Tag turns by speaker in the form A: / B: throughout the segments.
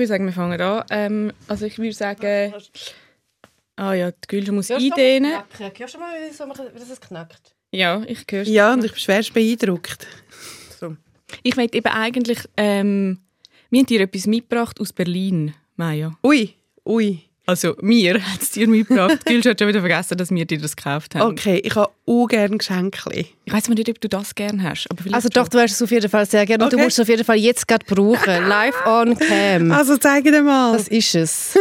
A: würde sagen, wir fangen an. Ähm, also ich würde sagen... Ah ja, die Gülscha muss
B: Hörst du
A: eindehnen.
B: knacken? Hörst du mal, wie so- wie das es knackt?
A: Ja, ich höre
C: Ja, und ich bin schwerst beeindruckt. So.
A: Ich möchte eben eigentlich... Ähm, wir haben dir etwas mitgebracht aus Berlin, Maja.
C: Ui, ui.
A: Also mir hat es dir mitgebracht. Gülscha hat schon wieder vergessen, dass wir dir das gekauft haben.
C: Okay, ich habe auch gerne Geschenke.
A: Ich weiß nicht, ob du das gerne hast.
B: Also doch, du hast es auf jeden Fall sehr gerne. Und du
C: Okay.
B: musst es auf jeden Fall jetzt gerade brauchen. Live on cam.
C: Also zeig dir mal.
B: Das ist es.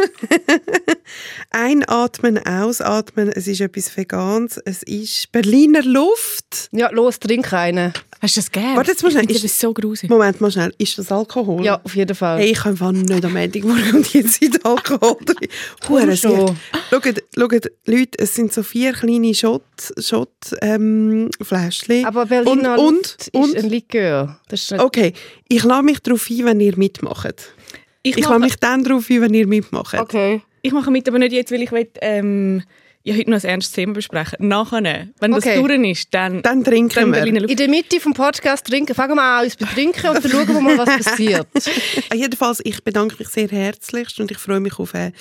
C: Einatmen, ausatmen. Es ist etwas Veganes. Es ist Berliner Luft.
B: Ja, los, trink einen.
A: Hast du das gerne?
C: Warte, jetzt mal schnell. Ist-
A: das so gruselig.
C: Moment mal schnell. Ist das Alkohol?
B: Ja, auf jeden Fall.
C: Hey, ich kann einfach nicht am Montagmorgen und jetzt in Alkohol drin. Hure
B: schon.
C: Schaut, schaut, Leute, es sind so vier kleine Schott, Schott ähm, Fläschchen.
B: Aber Berliner
C: und,
B: Luft
C: und,
B: ist
C: und,
B: ein Likör. Das ist nicht
C: Okay, ich lasse mich darauf ein, wenn ihr mitmacht.
A: Ich,
C: Ich lasse mich dann darauf ein, wenn ihr mitmacht.
B: Okay.
A: ich mache mit, aber nicht jetzt, weil ich will, ähm, ja, heute noch ein ernstes Thema besprechen. Nachher, wenn
B: Okay.
A: das durch ist, dann...
C: Dann trinken
A: dann
C: wir.
B: In der Mitte vom Podcast trinken. Fangen wir an, uns betrinken und dann schauen wir mal, was passiert.
C: Ah, Jedenfalls, ich bedanke mich sehr herzlichst und ich freue mich auf äh,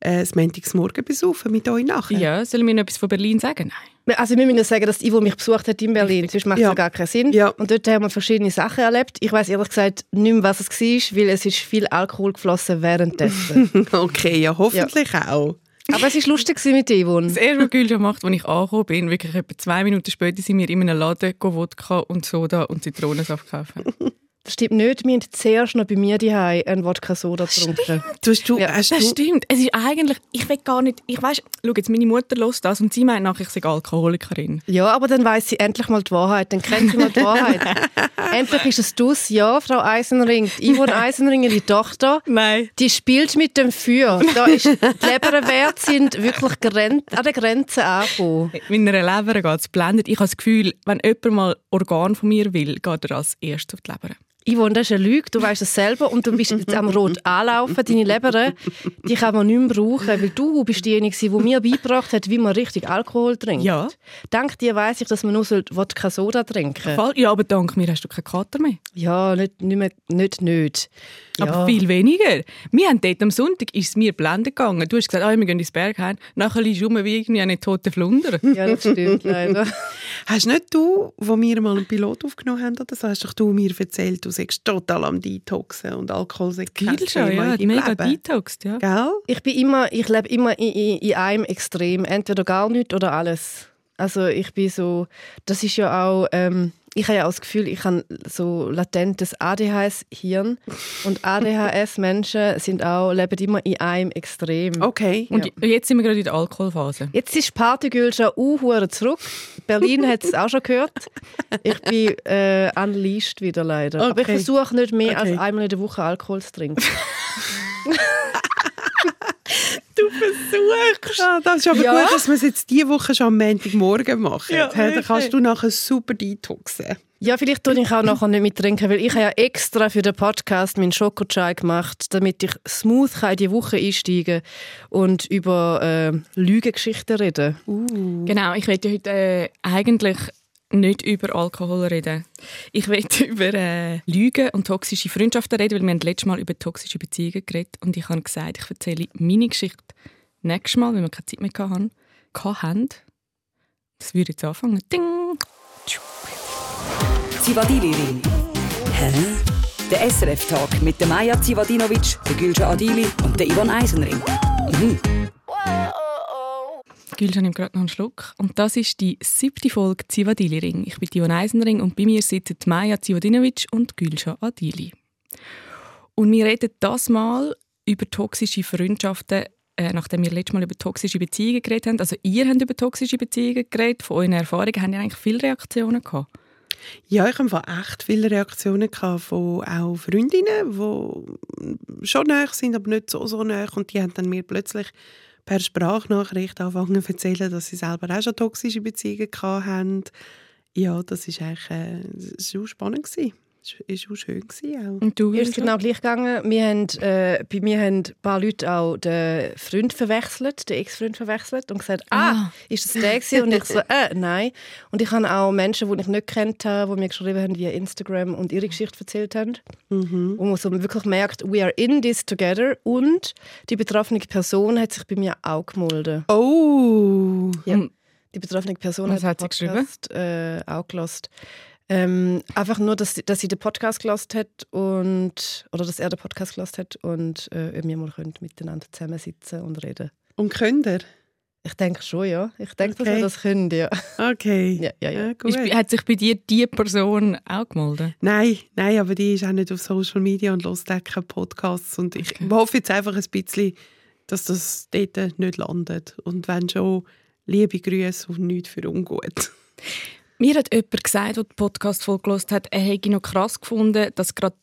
C: äh, das Montagsmorgen besaufen mit euch nachher.
A: Ja, sollen wir noch etwas von Berlin sagen? Nein.
B: Also wir müssen sagen, dass Ivo mich besucht hat in Berlin. Sonst macht es
C: Ja.
B: ja gar keinen Sinn.
C: Ja.
B: Und dort haben wir verschiedene Sachen erlebt. Ich weiß ehrlich gesagt nicht mehr, was es war, weil es ist viel Alkohol geflossen währenddessen.
C: Okay, ja, hoffentlich auch.
B: Aber es war lustig mit Ivo.
A: Das erste, was Gülscha macht, als ich angekommen bin, wirklich etwa zwei Minuten später sind wir in einem Laden Wodka und Soda und Zitronensaft kaufen.
B: Das stimmt nicht. Wir haben zuerst noch bei mir daheim einen Wodka-Soda getrunken.
C: Du, hast du,
B: Ja,
A: Das
C: du,
A: stimmt. Es ist eigentlich, ich will gar nicht, ich weiß, schau jetzt, meine Mutter hört das und sie meint nachher, ich sei Alkoholikerin.
B: Ja, aber dann weiß sie endlich mal die Wahrheit. Dann kennt sie mal die Wahrheit. endlich ist es dus, ja, Frau Eisenring. Die Yvonne Eisenring, die Tochter,
A: Nein.
B: die spielt mit dem Feuer. Da ist, die Leberwerte sind wirklich gren an der Grenze angekommen.
A: Meiner Leber geht es blendet. Ich habe das Gefühl, wenn jemand mal Organ von mir will, geht er als erstes auf die Leber.
B: Yvonne, das ist eine Lüge, du weißt es selber und du bist jetzt am Rot anlaufen. Deine Leber, die kann man nicht mehr brauchen, weil du bist diejenige, die mir beigebracht hat, wie man richtig Alkohol trinkt.
A: Ja.
B: Dank dir weiss ich, dass man nur Wodka Soda trinken
A: Fall- Ja, aber dank mir hast du keinen Kater mehr.
B: Ja, nicht, nicht, mehr, nicht, nicht. Ja.
A: Aber viel weniger. Wir haben dort am Sonntag ist es mir blendend gegangen. Du hast gesagt, ah, wir gehen ins Bergheim. Nachher liegst du rum wie irgendwie eine tote Flunder.
B: Ja, das stimmt leider.
C: hast nicht du, wo wir mal einen Pilot aufgenommen haben, oder so, hast doch du mir erzählt, du seist total am Detoxen und Alkohol kein
A: Viel schon,
C: Thema
A: ja. Mega
C: Leben.
A: detoxed, ja.
C: Gell?
B: Ich bin immer, ich lebe immer in, in, in einem Extrem. Entweder gar nichts oder alles. Also ich bin so, das ist ja auch, ähm, ich habe ja auch das Gefühl, ich habe so latentes ADHS-Hirn und ADHS-Menschen sind auch, leben immer in einem Extrem.
C: Okay.
A: Und jetzt sind wir gerade in der Alkoholphase.
B: Jetzt ist Partygül schon uh, zurück. Berlin hat es auch schon gehört. Ich bin äh, unleashed wieder leider. Aber ich
C: Okay.
B: versuche nicht mehr
C: Okay.
B: als einmal in der Woche Alkohol zu trinken.
C: Du versuchst. Ah, das ist aber
B: Ja.
C: gut, dass wir es jetzt diese Woche schon am Montagmorgen machen.
A: Ja,
C: dann kannst du nachher super detoxen.
B: Ja, vielleicht tue ich auch nachher nicht mittrinken, weil ich habe ja extra für den Podcast meinen Schokochai gemacht, damit ich smooth kann in die Woche einsteigen und über äh, Lügengeschichten reden.
A: Genau, ich möchte heute äh, eigentlich nicht über Alkohol reden. Ich möchte über äh, Lügen und toxische Freundschaften reden, weil wir haben letztes Mal über toxische Beziehungen geredet und ich habe gesagt, ich erzähle meine Geschichte nächstes Mal, weil wir keine Zeit mehr hatten. hatten. Das würde jetzt anfangen. Ding!
D: Zivadili-Ring. Hä? Der SRF-Tag mit der Maja Zivadinovic, der Gülscha Adili und der Ivan Eisenring. Mhm.
A: Gülscha nimmt gerade noch einen Schluck. Und das ist die siebte Folge Zivadili Ring. Ich bin Dion Eisenring und bei mir sitzen Maja Zivadinovic und Gülscha Adili. Und wir reden das mal über toxische Freundschaften, äh, nachdem wir letztes Mal über toxische Beziehungen geredet haben. Also ihr habt über toxische Beziehungen geredet. Von euren Erfahrungen haben ihr eigentlich viele Reaktionen gehabt.
C: Ja, ich habe echt viele Reaktionen gehabt von auch Freundinnen, die schon näher sind, aber nicht so, so näher. Und die haben dann mir plötzlich per Sprachnachricht angefangen zu erzählen, dass sie selber auch schon toxische Beziehungen haben. Ja, das ist eigentlich äh, schon spannend gewesen. War auch schön. Gewesen auch.
A: Und du?
B: Mir ist genau gleich gegangen. Wir haben, äh, bei mir haben ein paar Leute auch den Freund verwechselt, den Ex-Freund verwechselt und gesagt, ah,
A: Ah.
B: ist das der gewesen? Und ich so, äh, nein. Und ich habe auch Menschen, die ich nicht kennt habe, die mir geschrieben haben via Instagram und ihre Geschichte erzählt haben.
C: Mhm.
B: Wo man so wirklich merkt, we are in this together. Und die betroffene Person hat sich bei mir auch gemolden.
C: Oh!
B: Ja.
A: Und-
B: Die betroffene Person
A: Was
B: hat,
A: hat sie
B: Podcast äh, auch gelost. Ähm, einfach nur, dass, sie- dass sie den Podcast gelost hat und oder dass er den Podcast gelost hat und äh, wir mal können miteinander zusammensitzen und reden.
C: Und könnt ihr?
B: Ich denke schon, ja. Ich denke, dass
C: Okay.
B: wir das können, ja.
C: Okay.
B: Ja, ja, ja.
C: gut.
A: Ist, hat sich bei dir die Person auch gemeldet?
C: Nein, nein, aber die ist auch nicht auf Social Media und hört keine Podcasts. Und ich
A: Okay.
C: hoffe jetzt einfach ein bisschen, dass das dort nicht landet. Und wenn schon, liebe Grüße und nichts für ungut.
A: Mir hat jemand gesagt, der die Podcast-Folge gehört hat, er hätte noch krass gefunden, dass gerade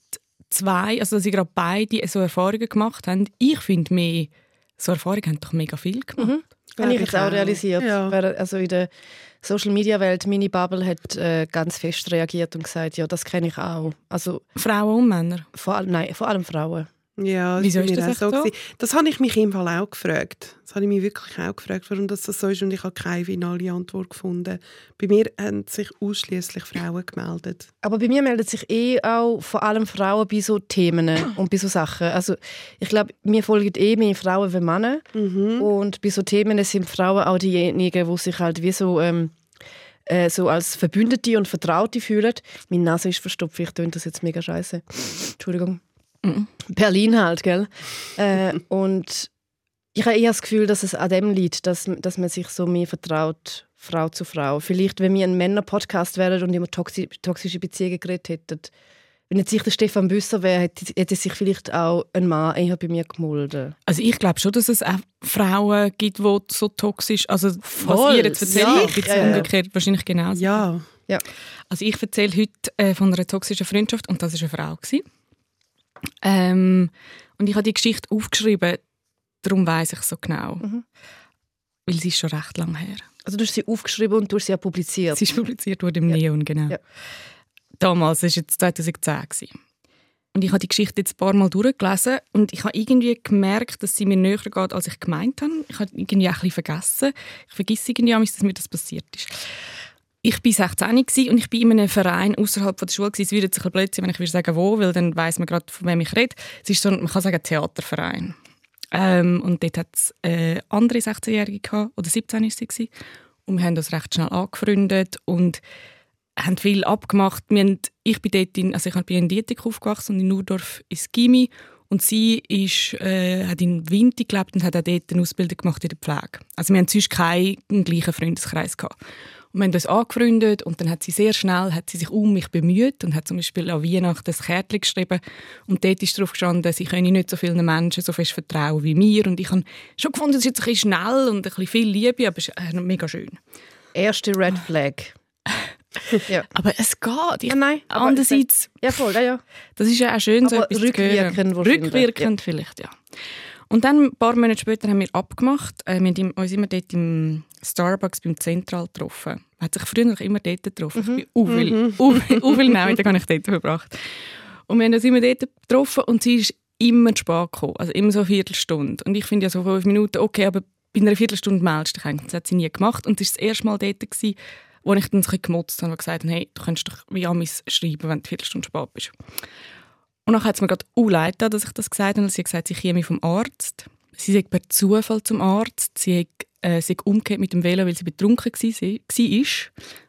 A: zwei, also dass sie gerade beide so Erfahrungen gemacht haben. Ich finde mehr, so Erfahrungen haben doch mega viel gemacht.
B: Habe
C: Glaub
B: ich
C: ich
B: jetzt auch realisiert.
C: Ja.
B: Also in der Social-Media-Welt, meine Bubble hat äh, ganz fest reagiert und gesagt, ja, das kenne ich auch. Also
A: Frauen und Männer.
B: vor allem, nein, vor allem Frauen.
C: Ja,
A: Wieso
C: bei
A: ist
C: mir
A: das so?
C: gewesen. Das habe ich mich im Fall auch gefragt. Das habe ich mich wirklich auch gefragt, warum das so ist. Und ich habe keine finale Antwort gefunden. Bei mir haben sich ausschließlich Frauen gemeldet.
B: Aber bei mir melden sich eh auch vor allem Frauen bei so Themen und bei so Sachen. Also ich glaube, mir folgen eh mehr Frauen wie Männer. Und bei so Themen sind Frauen auch diejenigen, die sich halt wie so, ähm, äh, so als Verbündete und Vertraute fühlen. Meine Nase ist verstopft, vielleicht tönt das jetzt mega scheiße. Entschuldigung. Berlin halt, gell? äh, und ich habe eher das Gefühl, dass es an dem liegt, dass, dass man sich so mehr vertraut, Frau zu Frau. Vielleicht, wenn wir ein Männer-Podcast wären und über toxi toxische Beziehungen geredet hätten, wenn jetzt ich der Stefan Büsser wäre, hätte, hätte sich vielleicht auch ein Mann eher bei mir gemolden.
A: Also ich glaube schon, dass es auch Frauen gibt, die so toxisch, also
B: Voll,
A: was ihr jetzt erzählt,
B: ja.
A: gibt es
B: Ja, ja.
A: umgekehrt wahrscheinlich genauso.
C: Ja,
A: Also ich erzähle heute äh, von einer toxischen Freundschaft und das war eine Frau. Gewesen. Ähm, und ich habe die Geschichte aufgeschrieben, darum weiß ich so genau.
B: Mhm.
A: Weil sie ist schon recht lang her.
B: Also du hast sie aufgeschrieben und du hast sie auch publiziert.
A: Sie ist publiziert worden im Neon, genau.
B: Ja.
A: Damals, das war jetzt 2010. Gewesen. Und ich habe die Geschichte jetzt ein paar Mal durchgelesen und ich habe irgendwie gemerkt, dass sie mir näher geht, als ich gemeint habe. Ich habe irgendwie auch ein bisschen vergessen. Ich vergesse irgendwie, dass mir das passiert ist. Ich war 16 gewesen und ich war in einem Verein außerhalb der Schule. Es würde blöd sein, wenn ich würde sagen, wo, weil dann weiß man gerade, von wem ich rede. Es ist so, man kann sagen, Theaterverein. Ähm, und dort hat es äh, andere 16-Jährige gehabt, oder 17 ist sie. Und wir haben uns recht schnell angefreundet und haben viel abgemacht. Wir haben, ich bin dort in, also ich bin in Dietik aufgewachsen und in Nurdorf ins Gimi. Und sie ist, äh, hat in Winti gelebt und hat auch dort eine Ausbildung gemacht in der Pflege. Also wir haben sonst keinen gleichen Freundeskreis gehabt. Und wir haben uns angefreundet und dann hat sie sehr schnell hat sie sich um mich bemüht und hat zum Beispiel an Weihnachten ein Kärtchen geschrieben und dort ist drauf gestanden, sie können nicht so vielen Menschen so fest vertrauen wie mir und ich habe schon gefunden, das ist jetzt ein bisschen schnell und ein bisschen viel Liebe, aber es ist äh, mega schön.
B: Erste Red Flag. ja.
A: Aber es geht. Ich,
B: Ja, nein,
A: andererseits,
B: ja, voll, ja, ja.
A: das ist ja auch schön, so
B: Aber
A: etwas zu
B: rückwirkend
A: hören.
B: wahrscheinlich,
A: Rückwirkend vielleicht, ja. Und dann, ein paar Monate später, haben wir abgemacht. Äh, wir haben uns immer dort im Starbucks beim Zentral getroffen. Man hat sich früher noch immer dort getroffen. Ich bin auch viel, auch viel- auch viel Nachmittag habe ich dort verbracht. Und wir haben uns immer dort getroffen und sie ist immer zu spät gekommen. Also immer so eine Viertelstunde. Und ich finde ja so fünf Minuten, okay, aber bei einer Viertelstunde meldest du dich eigentlich. Das hat sie nie gemacht. Und das war das erste Mal dort, gewesen, wo ich dann so ein bisschen gemotzt habe und gesagt habe, hey, du könntest doch wie Amis schreiben, wenn du eine Viertelstunde spät bist. Und dann hat es mir gerade auch leid dass ich das gesagt habe. Sie hat gesagt, sie käme vom Arzt. Sie sei per Zufall zum Arzt. Sie hat äh, sich umgekehrt mit dem Velo, weil sie betrunken war.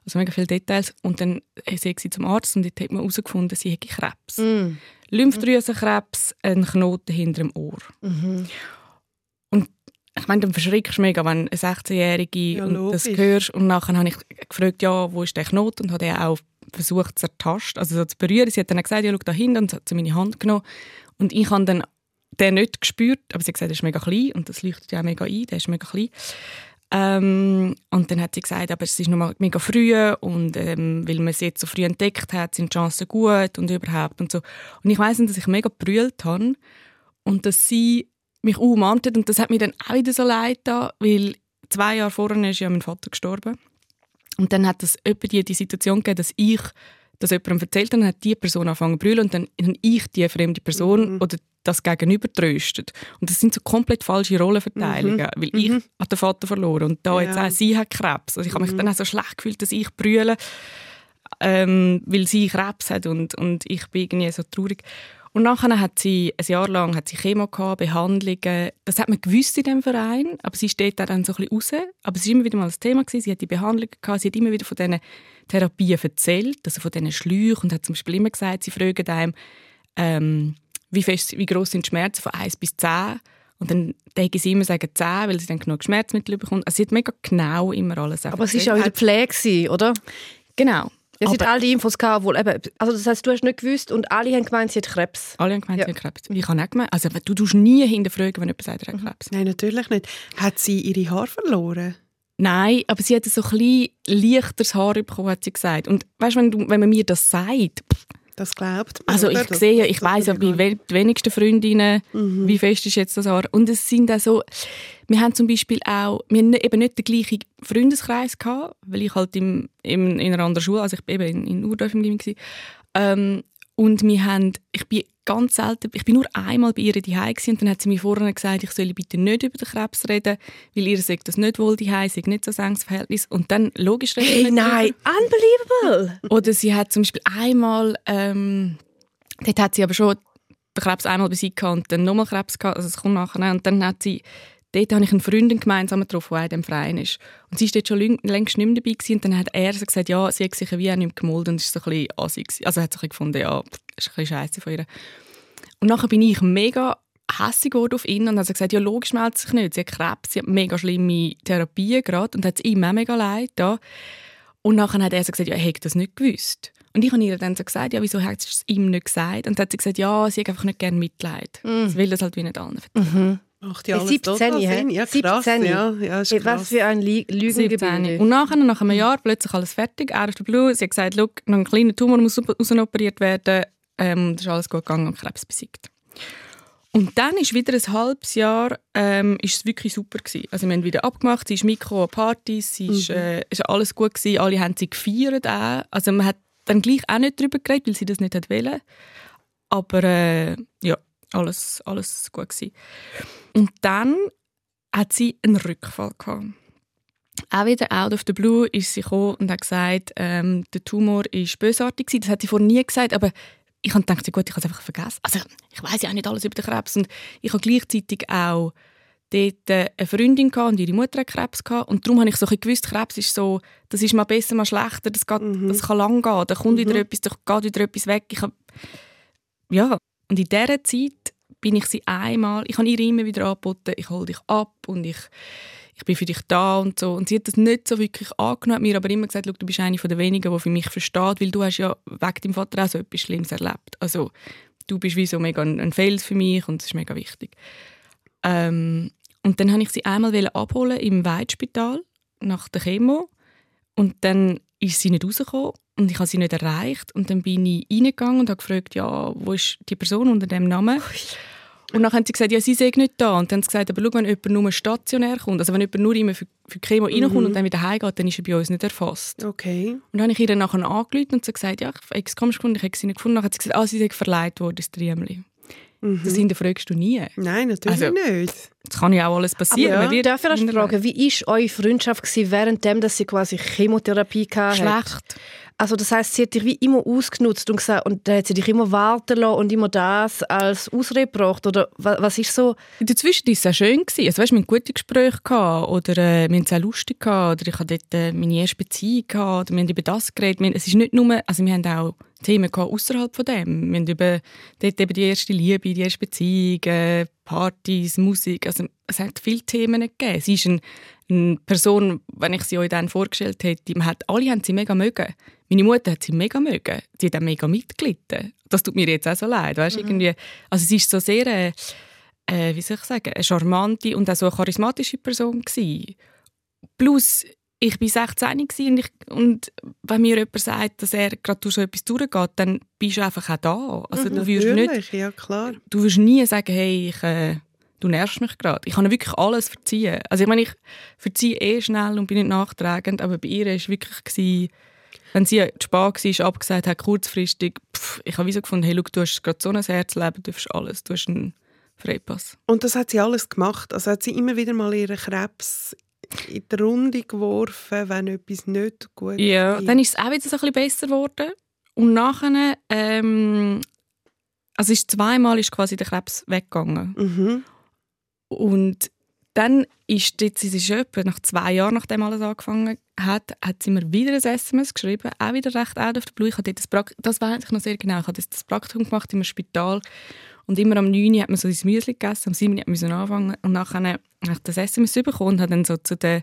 A: Also mega viele Details. Und dann äh, sie zum Arzt und dort hat man herausgefunden, sie hätte Krebs.
B: Mm.
A: Lymphdrüsenkrebs, ein Knoten hinter dem Ohr.
B: Mhm.
A: Und ich meine, dann verschreckst du mega, wenn eine 16-Jährige
C: Ja,
A: und das hörst. Und nachher habe ich gefragt, ja, wo ist der Knoten? Und habe den auch versucht zu ertasten, also so zu berühren. Sie hat dann gesagt, ja, schau da hinten. Und sie hat sie meine Hand genommen. Und ich habe dann den nicht gespürt, aber sie hat gesagt, der ist mega klein. Und das leuchtet ja auch mega ein, der ist mega klein. Ähm, und dann hat sie gesagt, aber es ist noch mal mega früh und ähm, weil man sie jetzt so früh entdeckt hat, sind die Chancen gut und überhaupt und so. Und ich weiss, dass ich mega brüllt habe und dass sie mich umarmt hat und das hat mir dann auch wieder so leid getan, weil zwei Jahre vorher ist ja mein Vater gestorben und dann hat es die, die Situation gegeben, dass ich das jemandem erzählt dann hat die Person angefangen zu brüllen und dann habe ich die fremde Person
C: Mhm.
A: oder das Gegenüber tröstet. Und das sind so komplett falsche Rollenverteilungen, weil ich
C: Mhm.
A: den Vater verloren und da jetzt
C: Ja.
A: auch sie hat Krebs. Also ich habe mich
C: Mhm.
A: dann auch so schlecht gefühlt, dass ich brülle, ähm, weil sie Krebs hat und, und ich bin irgendwie so traurig. Und nachher hat sie ein Jahr lang hat sie Chemo gehabt, Behandlungen. Das hat man gewusst in dem Verein, aber sie steht da dann so ein bisschen raus. Aber es war immer wieder mal das Thema gewesen. Sie hat die Behandlungen gehabt, sie hat immer wieder von diesen Therapien erzählt, also von diesen Schläuchen und hat zum Beispiel immer gesagt, sie fragen einem, ähm, wie, fest, wie groß sind die Schmerzen von 1 bis 10 und dann denken sie immer sagen 10, weil sie dann genug Schmerzmittel bekommt. Also sie hat mega genau immer alles
B: Aber es war auch in der Pflege, oder?
A: Genau.
B: Es sind
A: Aber-
B: all die Infos gehabt, wohl eben, also das heißt, du hast nicht gewusst und alle haben gemeint, sie hat Krebs.
A: Alle haben gemeint,
B: Ja.
A: sie hat Krebs. Ich habe nicht gemeint. Also du tust nie hinterfragen, wenn jemand sagt, er hat
B: Mhm.
A: Krebs.
C: Nein, natürlich nicht. Hat sie ihre Haare verloren?
A: Nein, aber sie hat so ein bisschen leichteres Haar bekommen, hat sie gesagt. Und weißt, wenn, du, wenn man mir das sagt,
C: Das glaubt man.
A: also ich sehe,
C: das-
A: ich weiß ja bei wenigsten Freundinnen,
C: Mhm.
A: wie fest ist jetzt das Haar. Und es sind auch so, wir haben zum Beispiel auch, wir haben eben nicht den gleichen Freundeskreis gehabt, weil ich halt im, im, in einer anderen Schule, also ich bin eben in, in Urdorf im Gymnasium gewesen. ähm, und wir haben, ich bin ganz selten, ich bin nur einmal bei ihr daheim und dann hat sie mir vorher gesagt, ich soll bitte nicht über den Krebs reden, weil ihr sagt das nicht wohl daheim, sie nicht so ein enges Verhältnis. Und dann, logisch, reden
B: Hey, nein, unbelievable!
A: oder sie hat zum Beispiel einmal, ähm, dort hat sie aber schon den Krebs einmal besiegt und dann nochmal Krebs gehabt, also es kommt nachher. Und dann hat sie, dort habe ich einen Freundin gemeinsam getroffen, der auch in dem Verein ist. Und sie ist dort schon läng- längst nicht mehr dabei gewesen. Und dann hat er so gesagt, ja, sie hat sich wie auch nicht mehr gemolden und ist so ein bisschen assig. Also hat sich gefunden, ja, pff, ist ein bisschen scheiße von ihr. Und nachher bin ich mega hässig geworden auf ihn und hat gesagt, ja, logisch meldet sich nicht. Sie hat Krebs, sie hat mega schlimme Therapien gerade und hat es ihm auch mega leid da. Und nachher hat er so gesagt, ja, er hätte das nicht gewusst. Und ich habe ihr dann so gesagt, ja, wieso hat sie es ihm nicht gesagt? Und dann hat sie gesagt, ja, sie hat einfach nicht gerne Mitleid. Sie will das halt wie nicht allen erzählen.
C: Macht ja
B: Hey,
C: alles
B: 17,
C: total
B: hä?
C: Sinn. Ja, krass.
B: 17.
C: Ja, ja, ist krass.
B: was für ein Li-
A: 17.
B: Lügengebilde.
A: Und nachher, nach einem Jahr, plötzlich alles fertig. Out of the blue. Sie hat gesagt, «Schau, noch ein kleiner Tumor muss rausoperiert werden. Ähm, das ist alles gut gegangen und Krebs besiegt. Und dann ist wieder ein halbes Jahr ähm, ist es wirklich super gewesen. Also wir haben wieder abgemacht, sie ist Mikro Partys, sie ist, äh, ist alles gut gewesen, alle haben sie gefeiert auch. Also man hat dann gleich auch nicht darüber geredet, weil sie das nicht hat wollen. Aber äh, ja, alles, alles gut gewesen. Und dann hat sie einen Rückfall gehabt. Auch wieder out of the blue ist sie gekommen und hat gesagt, ähm, der Tumor ist bösartig gewesen. Das hat sie vorher nie gesagt, aber ich habe gedacht, gut, ich habe es einfach vergessen. Also ich weiß ja auch nicht alles über den Krebs und ich habe gleichzeitig auch dort äh, eine Freundin gehabt und ihre Mutter hat Krebs gehabt und darum habe ich so ein gewusst, Krebs ist so, das ist mal besser, mal schlechter, das, geht, das kann lang gehen, da kommt wieder etwas, da geht wieder etwas weg. Ich habe, ja, und in dieser Zeit bin ich sie einmal, ich habe ihr immer wieder angeboten, ich hole dich ab und ich, ich bin für dich da und so. Und sie hat das nicht so wirklich angenommen, mir aber immer gesagt, du bist eine von den wenigen, die für mich versteht, weil du hast ja wegen deinem Vater auch so etwas Schlimmes erlebt. Also du bist wie so mega ein, Fels für mich und das ist mega wichtig. Ähm, und dann wollte ich sie einmal abholen im Weidspital nach der Chemo und dann ist sie nicht rausgekommen und ich habe sie nicht erreicht und dann bin ich reingegangen und habe gefragt, ja, wo ist die Person unter dem Namen? Und dann haben sie gesagt, ja, sie sei nicht da. Und dann haben sie gesagt, aber schau, wenn jemand nur stationär kommt, also wenn jemand nur immer für, für die Chemo reinkommt und dann wieder heimgeht, dann ist er bei uns nicht erfasst.
C: Okay.
A: Und dann habe ich ihr nachher angerufen und sie gesagt, ja, ich habe es komisch gefunden, ich habe sie nicht gefunden. Dann hat sie gesagt, ah, sie sei verleiht worden, das Triemli. Das hinterfragst du nie.
C: Nein, natürlich
A: Also,
C: nicht.
A: Das kann ja auch alles passieren.
B: Aber
A: wird
B: darf ich erst
A: hinterlegt.
B: fragen, wie war eure Freundschaft gewesen, währenddem, dass sie quasi Chemotherapie hatte?
A: Schlecht.
B: Also das heißt, sie hat dich wie immer ausgenutzt und gesagt, und dann hat sie dich immer warten lassen und immer das als Ausrede gebracht? Oder wa- was ist so?
A: In der Zwischenzeit war es schön. Also, weißt, wir hatten gute Gespräche oder äh, wir haben es lustig gehabt, oder ich hatte dort äh, meine erste Beziehung gehabt, oder wir haben über das geredet. Wir, es ist nicht nur, also wir haben auch Themen gehabt außerhalb von dem. Wir haben über dort eben die erste Liebe, die erste Beziehung, äh, Partys, Musik. Also es hat viele Themen gegeben. Sie ist ein, eine Person, wenn ich sie euch dann vorgestellt hätte, man hat, alle haben sie mega mögen. Meine Mutter hat sie mega mögen. Sie hat auch mega mitgelitten. Das tut mir jetzt auch so leid. Weißt, irgendwie, also sie ist so sehr, äh, äh, wie soll ich sagen, eine charmante und auch so eine charismatische Person gewesen. Plus, ich war 16 gewesen und, ich, und wenn mir jemand sagt, dass er gerade durch so etwas durchgeht, dann bist du einfach auch da. Also du wirst nicht
C: ja klar.
A: du wirst nie sagen, hey, ich, äh, du nervst mich gerade. Ich kann wirklich alles verziehen. Also ich meine, ich verziehe eh schnell und bin nicht nachtragend, aber bei ihr war wirklich, gewesen, Wenn sie zu spät war, abgesagt hat, kurzfristig, pff, ich habe wie so gefunden, hey, schau, du hast gerade so ein Herzleben, du hast alles, du hast einen Freipass.
C: Und das hat sie alles gemacht. Also hat sie immer wieder mal ihren Krebs in die Runde geworfen, wenn etwas nicht gut
A: Ja,
C: ging.
A: dann ist es auch wieder so ein bisschen besser geworden. Und nachher, ähm, also ist zweimal ist quasi der Krebs weggegangen.
C: Mhm.
A: Und dann ist jetzt, sie ist etwa nach zwei Jahren, nachdem alles angefangen hat, hat sie mir wieder ein SMS geschrieben, auch wieder recht out of the blue. Ich habe das, Prakt das weiß ich noch sehr genau, ich habe das, Praktikum gemacht im Spital und immer am 9 Uhr hat man so das Müsli gegessen, am 7 Uhr hat man anfangen und nachher habe ich das SMS bekommen und habe dann so zu der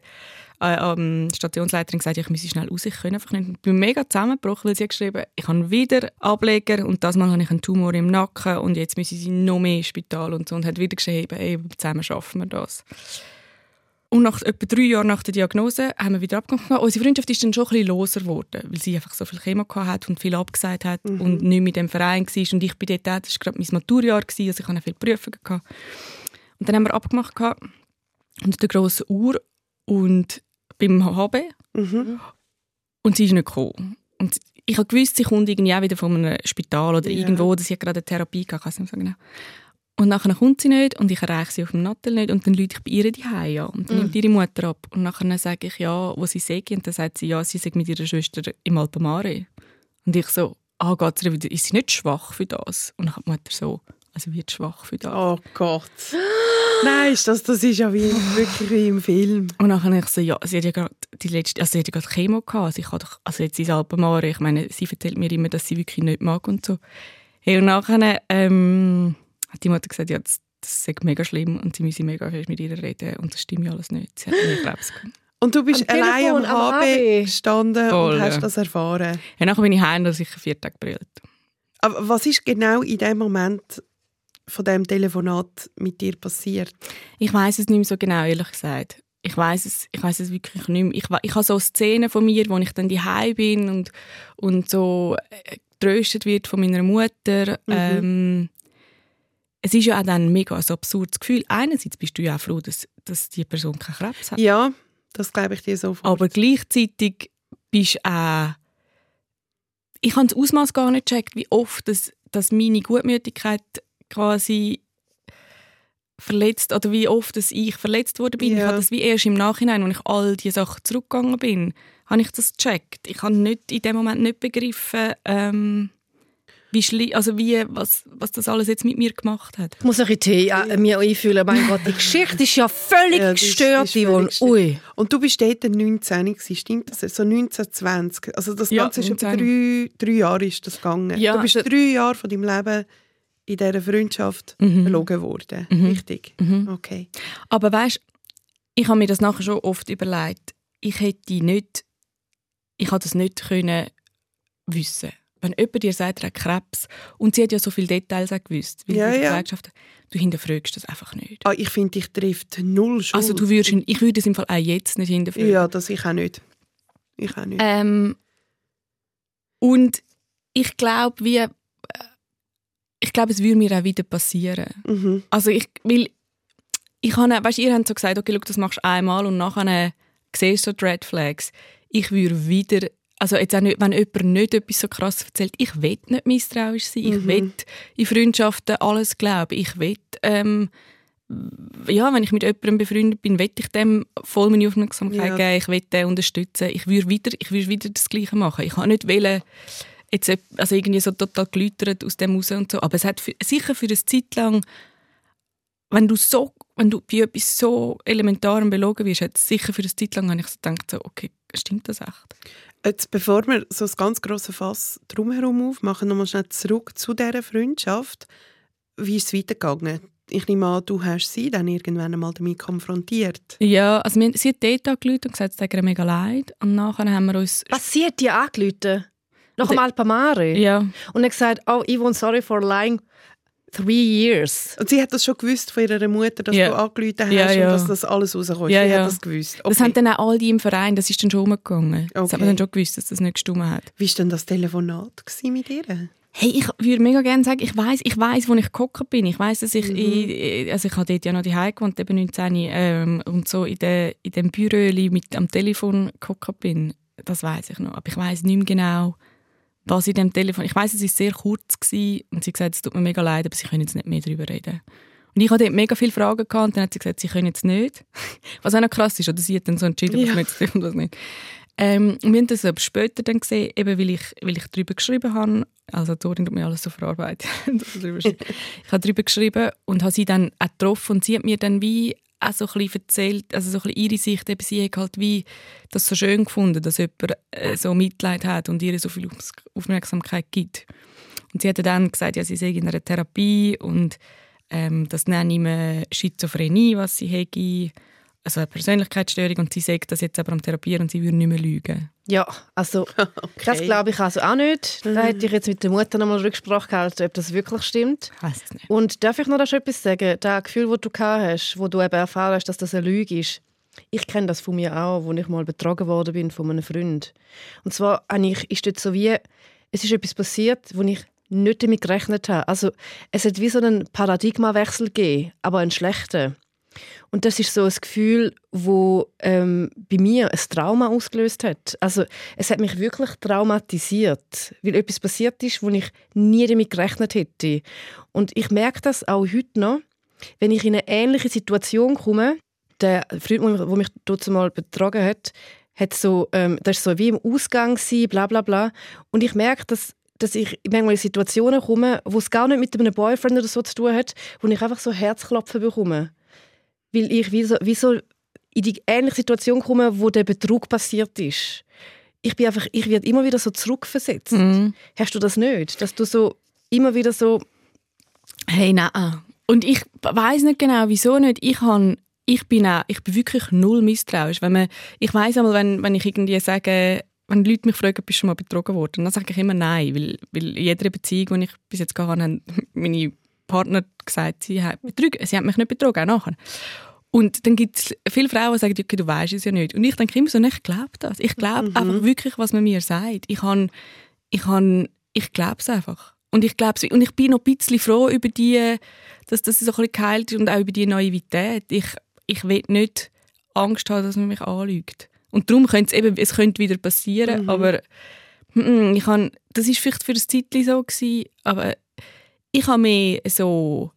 A: äh, ähm, Stationsleiterin gesagt, ja, ich müsse schnell raus, ich kann einfach nicht. Ich bin mega zusammengebrochen, weil sie geschrieben, ich habe wieder Ableger und das Mal habe ich einen Tumor im Nacken und jetzt müssen sie noch mehr ins Spital und so und hat wieder geschrieben, ey, zusammen schaffen wir das. Und nach etwa drei Jahren nach der Diagnose haben wir wieder abgemacht. Unsere Freundschaft ist dann schon ein bisschen loser geworden, weil sie einfach so viel Chemo hat und viel abgesagt hat
C: Mhm.
A: und nicht mit dem Verein war. Und ich bin dort das war gerade mein Maturjahr, also ich hatte viele Prüfungen. Gehabt. Und dann haben wir abgemacht gehabt, unter der grossen Uhr und beim HB
C: Mhm.
A: und sie ist nicht gekommen. Und ich habe gewusst, sie kommt irgendwie auch wieder von einem Spital oder
C: Ja.
A: irgendwo, oder sie gerade eine Therapie gehabt, ich nicht so genau. Und nachher kommt sie nicht und ich erreiche sie auf dem Nattel nicht und dann lüte ich bei ihr die an und dann nimmt ihre Mutter ab und nachher sage ich ja, wo sie sei und dann sagt sie ja, sie sei mit ihrer Schwester im Alpamare und ich so, ah geht's wieder, ist sie nicht schwach für das? Und dann hat die Mutter so, also wird schwach für das.
C: Oh Gott. Nein, ist das, das ist ja wie, wirklich wie im Film.
A: Und dann habe ich so, ja, sie hat ja gerade die letzte, also sie hat ja gerade Chemo gehabt, also ich habe doch, also jetzt ins Alpenmare, ich meine, sie erzählt mir immer, dass sie wirklich nicht mag und so. Hey, und nachher, ähm, hat die Mutter gesagt, ja, das, das sei mega schlimm und sie müsse mega fest mit ihr reden und das stimmt ja alles nicht. Sie hat nie Krebs gehabt.
C: Und du bist
B: Am
C: allein am
B: Telefon, am
C: HB
B: HB.
C: gestanden
A: Voll,
C: und hast
A: ja.
C: das erfahren.
A: Ja, nachher bin ich heim und sicher vier Tage gebrüllt.
C: Aber was ist genau in dem Moment von dem Telefonat mit dir passiert?
A: Ich weiß es nicht mehr so genau, ehrlich gesagt. Ich weiß es, ich weiß es wirklich nicht mehr. Ich, ich habe so Szenen von mir, wo ich dann daheim bin und, und so äh, getröstet wird von meiner Mutter. Ähm, es ist ja auch dann ein mega ein absurdes Gefühl. Einerseits bist du ja auch froh, dass, dass die Person keinen Krebs hat.
C: Ja, das glaube ich dir sofort.
A: Aber gleichzeitig bist du auch... Ich habe das Ausmaß gar nicht gecheckt, wie oft das, dass meine Gutmütigkeit quasi verletzt oder wie oft dass ich verletzt worden bin. Ich
C: Ja.
A: habe das wie erst im Nachhinein, als ich all diese Sachen zurückgegangen bin, habe ich das gecheckt. Ich habe nicht in dem Moment nicht begriffen, ähm, wie schli also wie, was, was das alles jetzt mit mir gemacht hat.
B: Ich muss ein bisschen Tee äh, mir einfühlen. Mein Gott, die Geschichte ist ja völlig
C: Ja, ist-
B: gestört,
C: die ist völlig.
B: Ui.
C: Und du bist dort 19 gewesen, stimmt das? So 1920. Also das
A: Ja,
C: Ganze ist etwa
A: 19.
C: drei, drei Jahre ist das gegangen.
A: Ja,
C: du bist
A: das-
C: drei Jahre von deinem Leben in dieser Freundschaft
A: Mhm.
C: belogen worden.
A: Mhm.
C: Richtig?
A: Mhm.
C: Okay.
A: Aber weißt, ich habe mir das nachher schon oft überlegt. Ich hätte nicht, ich habe das nicht können wissen. Wenn jemand dir sagt, er hat Krebs und sie hat ja so viele Details auch gewusst, wie
C: Ja,
A: die
C: ja.
A: Du hinterfragst das einfach nicht.
C: Ah, ich finde, dich trifft null Schuld.
A: Also du würdest, ich würde es im Fall auch jetzt nicht hinterfragen.
C: Ja, das ich auch nicht. Ich auch nicht.
A: Ähm, und ich glaube, wie, äh, ich glaube, es würde mir auch wieder passieren.
C: Mhm.
A: Also ich, weil, ich habe, weißt, ihr habt so gesagt, okay, schau, das machst du einmal und nachher siehst du so die Red Flags. Ich würde wieder, also jetzt auch nicht, wenn jemand nicht etwas so krass erzählt, ich will nicht misstrauisch sein, ich
C: Mhm.
A: will in Freundschaften alles glauben, ich will, ähm, ja, wenn ich mit jemandem befreundet bin, will ich dem voll meine Aufmerksamkeit
C: Ja.
A: geben, ich will den unterstützen, ich würde wieder, ich würde wieder das Gleiche machen. Ich kann nicht wollen, jetzt, ep- also irgendwie so total geläutert aus dem raus und so, aber es hat für, sicher für eine Zeit lang wenn du so, wenn du bei etwas so elementarem belogen wirst, hat es sicher für eine Zeit lang habe ich so gedacht, so, okay, stimmt das echt?
C: Jetzt, bevor wir so ein ganz grosses Fass drumherum aufmachen, nochmal schnell zurück zu dieser Freundschaft. Wie ist es weitergegangen? Ich nehme an, du hast sie dann irgendwann einmal damit konfrontiert.
A: Ja, also wir, sie hat dort angerufen und gesagt, es tut ihr mega leid. Und nachher haben wir uns...
B: Was sie hat dir angerufen? Nach dem Alpamare?
A: Ja,
B: Und er gesagt, oh, Yvonne, sorry for lying three years.
C: Und sie hat das schon gewusst von ihrer Mutter, dass
A: Ja.
C: du angerufen hast
A: Ja, ja.
C: und dass das alles rauskommt.
A: Ja,
C: sie hat das gewusst.
A: das
C: Okay.
A: haben dann auch all die im Verein, das ist dann schon umgegangen. Das
C: Okay.
A: hat man dann schon gewusst, dass das nicht gestimmt hat.
C: Wie war denn das Telefonat mit ihr?
A: Hey, ich würde mega gerne sagen, ich weiß, ich weiß, wo ich gehockt bin. Ich weiß, dass ich,
C: Mhm.
A: in, also ich habe dort ja noch die gewohnt, eben 19, ähm, und so in, de, in dem Büro mit am Telefon gehockt bin. das weiß ich noch. Aber ich weiß nicht mehr genau, was in dem Telefon. Ich weiß, es war sehr kurz gewesen, und sie hat gesagt, es tut mir mega leid, aber sie können jetzt nicht mehr darüber reden. Und ich hatte dort mega viele Fragen gehabt, und dann hat sie gesagt, sie können jetzt nicht. Was auch noch krass ist, oder sie hat dann so entschieden, was
C: Ja.
A: man jetzt und was nicht. Ähm, wir haben das aber später dann gesehen, eben weil ich, weil ich darüber geschrieben habe. Also Dorin tut mir alles so verarbeitet. Ich habe darüber geschrieben und habe sie dann auch getroffen und sie hat mir dann wie auch so ein erzählt, also so ein ihre Sicht, eben sie hat halt wie das so schön gefunden, dass jemand äh, so Mitleid hat und ihr so viel Aufmerksamkeit gibt. Und sie hat dann gesagt, ja, sie sei in einer Therapie und ähm, das nenne ich Schizophrenie, was sie hätte, also eine Persönlichkeitsstörung und sie sagt das jetzt aber am Therapieren und sie würde nicht mehr lügen.
B: Ja, also das glaube ich also auch nicht. Da hätte ich jetzt mit der Mutter nochmal Rücksprache gehalten, ob das wirklich stimmt.
A: Es nicht.
B: Und darf ich noch da schon etwas sagen? Das Gefühl, das du gehabt hast, wo du eben erfahren hast, dass das eine Lüge ist. Ich kenne das von mir auch, als ich mal betrogen worden bin von einem Freund. Und zwar habe ich, ist dort so wie, es ist etwas passiert, wo ich nicht damit gerechnet habe. Also es hat wie so einen Paradigmawechsel gegeben, aber einen schlechten. Und das ist so ein Gefühl, wo ähm, bei mir ein Trauma ausgelöst hat. Also es hat mich wirklich traumatisiert, weil etwas passiert ist, wo ich nie damit gerechnet hätte. Und ich merke das auch heute noch, wenn ich in eine ähnliche Situation komme. Der Freund, der mich- der mich dort mal betrogen hat, hat so, ähm, das ist so wie im Ausgang gsi, bla bla bla. Und ich merke, dass dass ich manchmal in Situationen komme, wo es gar nicht mit einem Boyfriend oder so zu tun hat, wo ich einfach so Herzklopfen bekomme weil ich wie so, wie so in die ähnliche Situation komme, wo der Betrug passiert ist. Ich bin einfach, ich werde immer wieder so zurückversetzt.
A: Mhm.
B: Hast du das nicht, dass du so immer wieder so
A: Hey, nein. Und ich weiß nicht genau, wieso nicht. Ich, han, ich, bin, auch, ich bin wirklich null misstrauisch. Wenn man, ich weiß einmal, wenn, wenn ich irgendwie sage, wenn Leute mich fragen, bist du schon mal betrogen worden, dann sage ich immer nein, weil, weil in jeder Beziehung, die ich bis jetzt gehabt habe, meine Partner gesagt, sie haben, betrogen, sie haben mich nicht betrogen, auch nachher. Und dann gibt es viele Frauen, die sagen, okay, du weißt es ja nicht. Und ich denke immer so, nein, ich glaube das. Ich glaube einfach wirklich, was man mir sagt. Ich, han, ich, han, ich glaube es einfach. Und ich, glaub's, und ich bin noch ein bisschen froh über die, dass das so ein bisschen geheilt ist und auch über die Naivität. Ich, ich will nicht Angst haben, dass man mich anlügt. Und darum könnte es eben, es könnte wieder passieren, aber mm, ich han, das ist vielleicht für ein Zeitchen so gewesen, aber ich habe mehr so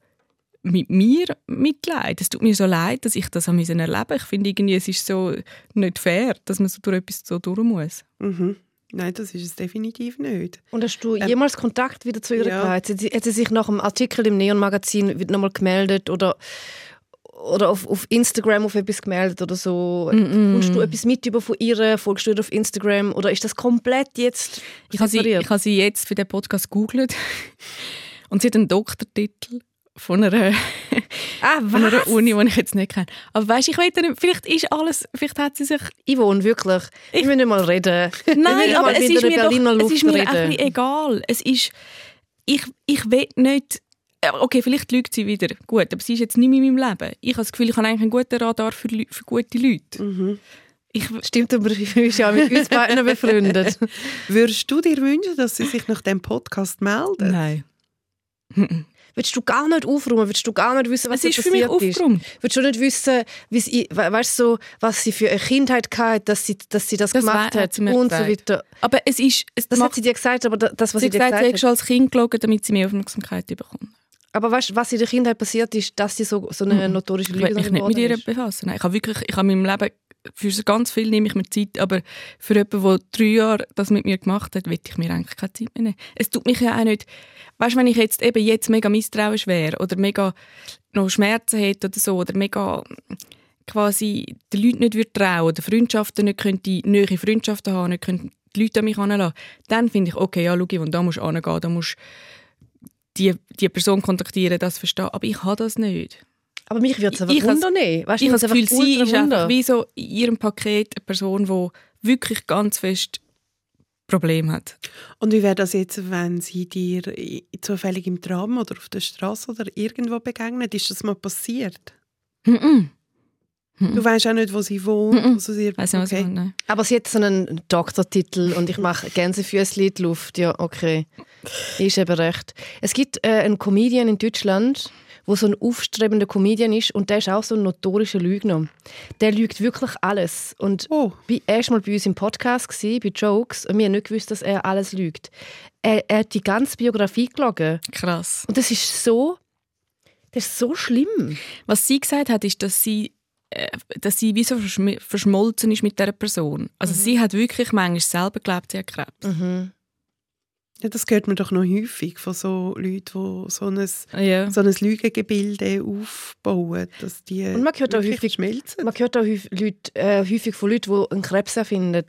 A: mit mir Mitleid. Es tut mir so leid, dass ich das habe müssen erleben. Ich finde irgendwie, es ist so nicht fair, dass man so durch etwas so durch muss.
C: Mhm. Nein, das ist es definitiv nicht.
B: Und hast du jemals Kontakt wieder zu ihr
C: ja.
B: gehabt? Hat sie, hat sie sich nach dem Artikel im Neon-Magazin nochmal gemeldet oder, oder auf, auf Instagram auf etwas gemeldet oder so? Kommst du etwas mit über von ihr? Folgst du ihr auf Instagram? Oder ist das komplett jetzt
A: Ich habe sie, ich habe sie jetzt für den Podcast gegoogelt und sie hat einen Doktortitel von einer,
B: ah,
A: von einer? Uni, die ich jetzt nicht kenne. Aber weißt, ich weiß nicht, vielleicht ist alles, vielleicht hat sie sich
B: Yvonne, wirklich. Ich will nicht mal reden. Ich
A: Nein, aber es ist, mir doch,
B: Berliner
A: es
B: Luft
A: ist mir
B: reden.
A: egal. Es ist, ich, ich will nicht, okay, vielleicht lügt sie wieder, gut, aber sie ist jetzt nicht mehr in meinem Leben. Ich habe das Gefühl, ich habe eigentlich einen guten Radar für, für gute Leute.
B: Mhm.
A: Ich,
B: Stimmt, aber du bist ja mit uns beiden befreundet.
C: Würdest du dir wünschen, dass sie sich nach dem Podcast meldet?
A: nein.
B: Willst du gar nicht aufräumen? Willst du gar nicht wissen, was
A: Es ist für mich
B: passiert ist?
A: aufgeräumt.
B: Willst du nicht wissen, sie, we- weißt, so, was sie für eine Kindheit hatte, dass sie, dass sie das,
A: Das
B: gemacht
A: we- hat sie
B: und so
A: gesagt.
B: weiter?
A: Aber es ist, es
B: Das hat sie dir gesagt, aber da- das, was
A: sie
B: sie,
A: gesagt, sie hat
B: gesagt
A: schon als Kind gelogen, damit sie mehr Aufmerksamkeit bekommt.
B: Aber weißt, du, was in der Kindheit passiert ist, dass sie so, so eine notorische
A: Ich will
B: Lüge
A: mich nicht mit ihr
B: ist.
A: befassen. Nein, ich habe wirklich, ich habe in meinem Leben, für so ganz viel nehme ich mir Zeit, aber für jemanden, der drei Jahre das mit mir gemacht hat, will ich mir eigentlich keine Zeit mehr nehmen. Es tut mich ja auch nicht, weißt du, wenn ich jetzt eben jetzt mega misstrauisch wäre oder mega noch Schmerzen hätte oder so, oder mega quasi den Leuten nicht würde trauen oder Freundschaften nicht könnte, neue Freundschaften haben, nicht könnte die Leute an mich heranlassen, dann finde ich, okay, ja, schau, da musst du hingehen, da musst du die, die Person kontaktieren, das verstehen. Aber ich habe das nicht.
B: Aber mich würde es einfach
A: Ich has-
B: Wunder nehmen. Weißt,
A: Ich habe das Gefühl,
B: einfach
A: sie ist einfach wie so in ihrem Paket eine Person, die wirklich ganz fest Probleme hat.
C: Und wie wäre das jetzt, wenn sie dir zufällig im Tram oder auf der Straße oder irgendwo begegnet? Ist das mal passiert?
A: Mhm.
C: Du weißt auch nicht, wo sie wohnt.
A: Mhm.
C: Also sie,
A: Weiss nicht, was ich
C: okay.
A: meine.
B: Aber sie hat so einen Doktortitel und ich mache Gänsefüßchen in die Luft. Ja, okay. Ist eben recht. Es gibt äh, einen Comedian in Deutschland, wo so ein aufstrebender Comedian ist und der ist auch so ein notorischer Lügner. Der lügt wirklich alles. Und
C: Oh.
B: er war mal bei uns im Podcast, gewesen, bei Jokes, und wir haben nicht gewusst, dass er alles lügt. Er, er hat die ganze Biografie gelogen.
A: Krass.
B: Und das ist so, das ist so schlimm.
A: Was sie gesagt hat, ist, dass sie, äh, dass sie wie so verschm verschmolzen ist mit dieser Person. Also sie hat wirklich manchmal selber geglaubt, sie hat Krebs.
C: Ja, das hört man doch noch häufig von so Leuten, die so ein,
A: Ja.
C: so ein Lügengebilde aufbauen, dass die
B: Und man hört auch häufig-
C: schmelzen.
B: Man hört auch häufig, Leute, äh, häufig von Leuten, die einen Krebs erfinden.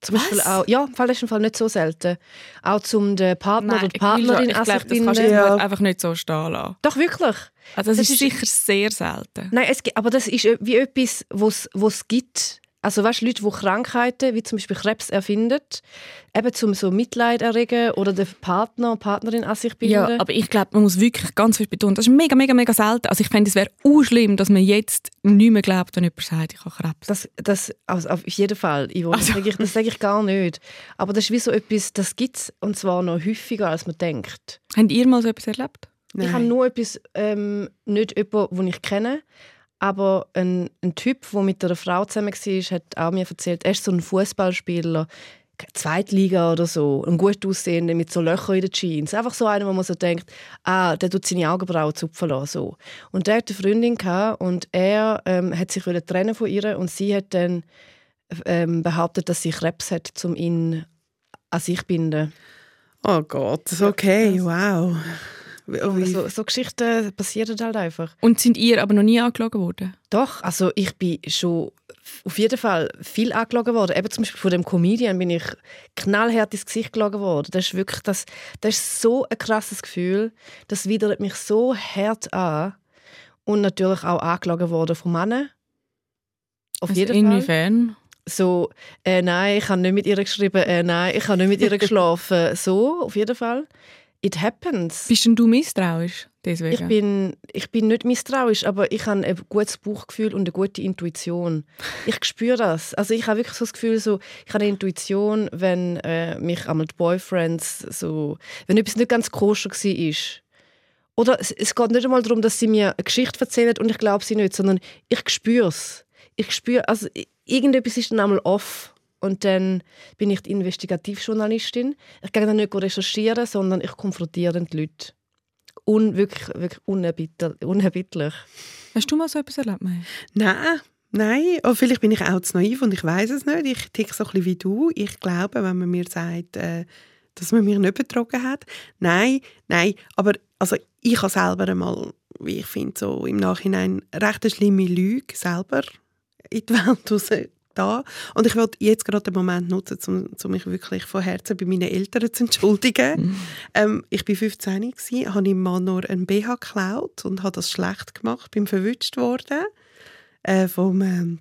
B: Zum
A: Was?
B: Beispiel auch, ja, im Fall ist im Fall nicht so selten. Auch zum den Partner oder die Partnerin
A: ich glaube,
B: sich
A: das kannst du
C: Ja.
A: einfach nicht so stehen lassen.
B: Doch, wirklich.
A: Also das,
B: Das
A: ist,
B: ist-
A: sicher sehr selten.
B: Nein, es, gibt- aber das ist äh, wie etwas, was es gibt. Also weißt, Leute, die Krankheiten, wie zum Beispiel Krebs, erfinden, eben zum so Mitleid erregen oder den Partner und Partnerin an sich binden.
A: Ja, aber ich glaube, man muss wirklich ganz fest betonen, das ist mega, mega, mega selten. Also ich fände, es wäre schlimm, dass man jetzt nicht mehr glaubt, wenn jemand sagt, ich habe Krebs.
B: Das, das also auf jeden Fall,
A: Also-
B: das sage ich, das sage ich gar nicht. Aber das ist wie so etwas, das gibt es und zwar noch häufiger, als man denkt.
A: Habt ihr mal so etwas erlebt?
B: Ich habe nur etwas, ähm, nicht jemanden, den ich kenne, aber ein, ein Typ, der mit einer Frau zusammen war, hat auch mir erzählt, er ist so ein Fußballspieler, Zweitliga oder so, ein gut aussehender mit so Löchern in den Jeans. Einfach so einer, wo man so denkt, ah, der tut seine Augenbrauen zupfen lassen. So. Und der hatte eine Freundin gehabt und er ähm, hat sich trennen von ihr und sie hat dann ähm, behauptet, dass sie Krebs hat, um ihn an sich zu binden.
C: Oh Gott, okay, wow.
B: So, so Geschichten passieren halt einfach.
A: Und sind ihr aber noch nie angelogen worden?
B: Doch, also ich bin schon auf jeden Fall viel angelogen worden. Eben zum Beispiel von dem Comedian bin ich knallhart ins Gesicht gelogen worden. Das ist wirklich das, das ist so ein krasses Gefühl. Das widert mich so hart an. Und natürlich auch angelogen worden von Männern. Auf
A: Also
B: jeden Fall.
A: inwiefern?
B: So, äh, nein, ich habe nicht mit ihr geschrieben, äh, nein, ich habe nicht mit ihr geschlafen. so, auf jeden Fall. It happens.
A: Bist denn du misstrauisch deswegen?
B: Ich bin, ich bin nicht misstrauisch, aber ich habe ein gutes Bauchgefühl und eine gute Intuition. Ich spüre das. Also ich habe wirklich so das Gefühl, so, ich habe eine Intuition, wenn äh, mich einmal die Boyfriends so, wenn etwas nicht ganz koscher war. Oder es, es geht nicht einmal darum, dass sie mir eine Geschichte erzählen und ich glaube sie nicht, sondern ich spüre es. Ich spüre, also irgendetwas ist dann einmal off. Und dann bin ich die Investigativjournalistin. Ich gehe dann nicht recherchieren, sondern ich konfrontiere dann die Leute un, wirklich, wirklich unerbittlich.
A: Hast du mal so etwas erlebt, Maya?
C: Nein, nein. Oh, vielleicht bin ich auch zu naiv und ich weiß es nicht. Ich ticke so ein bisschen wie du. Ich glaube, wenn man mir sagt, äh, dass man mich nicht betrogen hat. Nein, nein. Aber also, ich habe selber einmal, wie ich finde, so im Nachhinein recht eine schlimme Lüge selber in die Welt raus da. Und ich wollte jetzt gerade den Moment nutzen, um, um mich wirklich von Herzen bei meinen Eltern zu entschuldigen. Ähm, ich war 15, gewesen, habe im Mann nur ein BH geklaut und habe das schlecht gemacht, bin verwünscht worden äh, vom ähm,